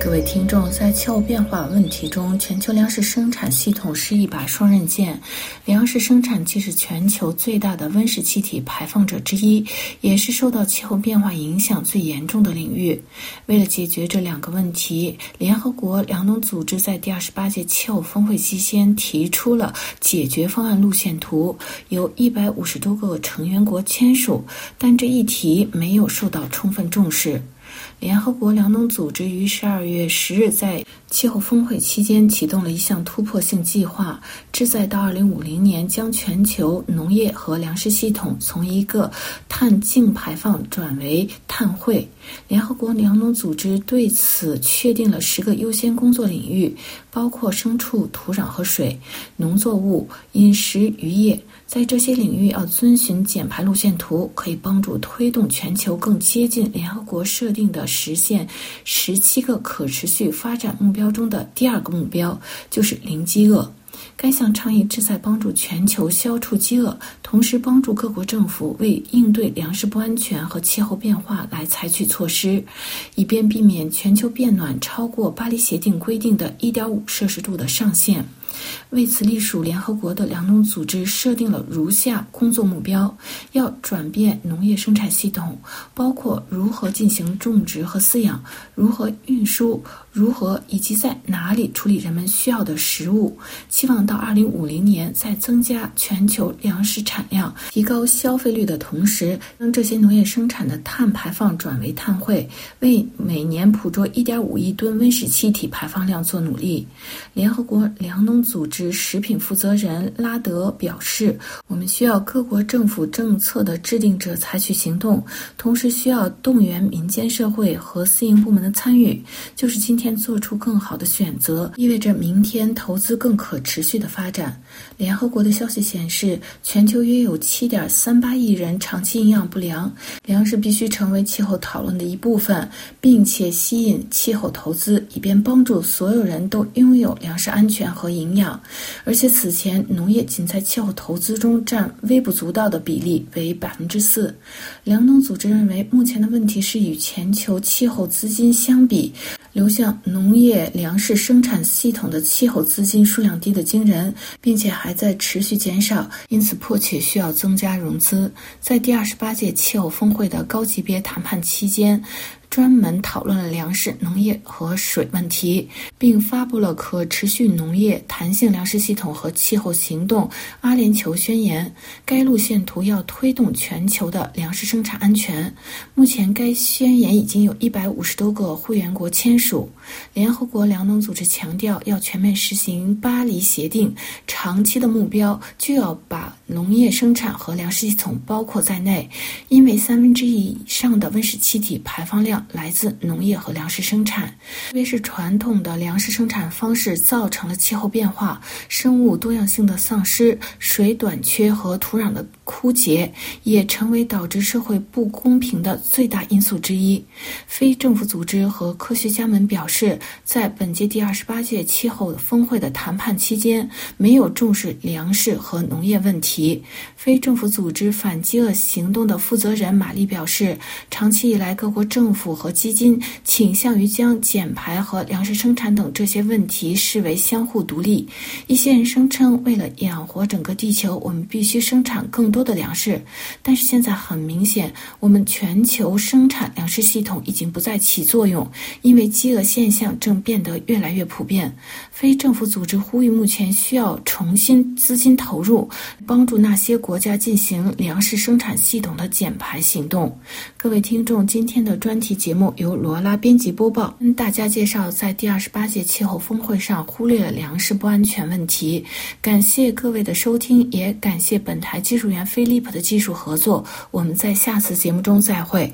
各位听众，在气候变化问题中，全球粮食生产系统是一把双刃剑。粮食生产既是全球最大的温室气体排放者之一，也是受到气候变化影响最严重的领域。为了解决这两个问题，联合国粮农组织在第二十八届气候峰会期间提出了解决方案路线图，由一百五十多个成员国签署，但这一题没有受到充分重视。联合国粮农组织于十二月十日在气候峰会期间启动了一项突破性计划，旨在到二零五零年将全球农业和粮食系统从一个碳净排放转为碳汇。联合国粮农组织对此确定了十个优先工作领域，包括牲畜、土壤和水、农作物、饮食、渔业。在这些领域要遵循减排路线图，可以帮助推动全球更接近联合国设定的实现十七个可持续发展目标中的第二个目标，就是零饥饿。该项倡议旨在帮助全球消除饥饿，同时帮助各国政府为应对粮食不安全和气候变化来采取措施，以便避免全球变暖超过巴黎协定规定的1.5摄氏度的上限。为此，隶属联合国的粮农组织设定了如下工作目标：要转变农业生产系统，包括如何进行种植和饲养，如何运输，如何以及在哪里处理人们需要的食物。期望到2050年，在增加全球粮食产量、提高消费率的同时，将这些农业生产的碳排放转为碳汇，为每年捕捉1.5亿吨温室气体排放量做努力。联合国粮农。组织食品负责人拉德表示：“我们需要各国政府政策的制定者采取行动，同时需要动员民间社会和私营部门的参与。就是今天做出更好的选择，意味着明天投资更可持续的发展。”联合国的消息显示，全球约有7.38亿人长期营养不良，粮食必须成为气候讨论的一部分，并且吸引气候投资，以便帮助所有人都拥有粮食安全和营。养，而且此前农业仅在气候投资中占微不足道的比例为百分之四。粮农组织认为，目前的问题是与全球气候资金相比，流向农业粮食生产系统的气候资金数量低得惊人，并且还在持续减少，因此迫切需要增加融资。在第二十八届气候峰会的高级别谈判期间。专门讨论了粮食、农业和水问题，并发布了可持续农业、弹性粮食系统和气候行动阿联酋宣言。该路线图要推动全球的粮食生产安全。目前，该宣言已经有一百五十多个会员国签署。联合国粮农组织强调，要全面实行巴黎协定，长期的目标就要把农业生产和粮食系统包括在内，因为三分之一以上的温室气体排放量。来自农业和粮食生产，特别是传统的粮食生产方式造成了气候变化、生物多样性的丧失、水短缺和土壤的枯竭，也成为导致社会不公平的最大因素之一。非政府组织和科学家们表示，在本届第二十八届气候峰会的谈判期间，没有重视粮食和农业问题。非政府组织反饥饿行动的负责人玛丽表示，长期以来，各国政府和基金倾向于将减排和粮食生产等这些问题视为相互独立。一些人声称，为了养活整个地球，我们必须生产更多多的粮食。但是现在很明显，我们全球生产粮食系统已经不再起作用，因为饥饿现象正变得越来越普遍。非政府组织呼吁，目前需要重新资金投入，帮助那些国。国家进行粮食生产系统的减排行动。各位听众，今天的专题节目由罗拉编辑播报，跟大家介绍在第二十八届气候峰会上忽略了粮食不安全问题。感谢各位的收听，也感谢本台技术员飞利浦的技术合作。我们在下次节目中再会。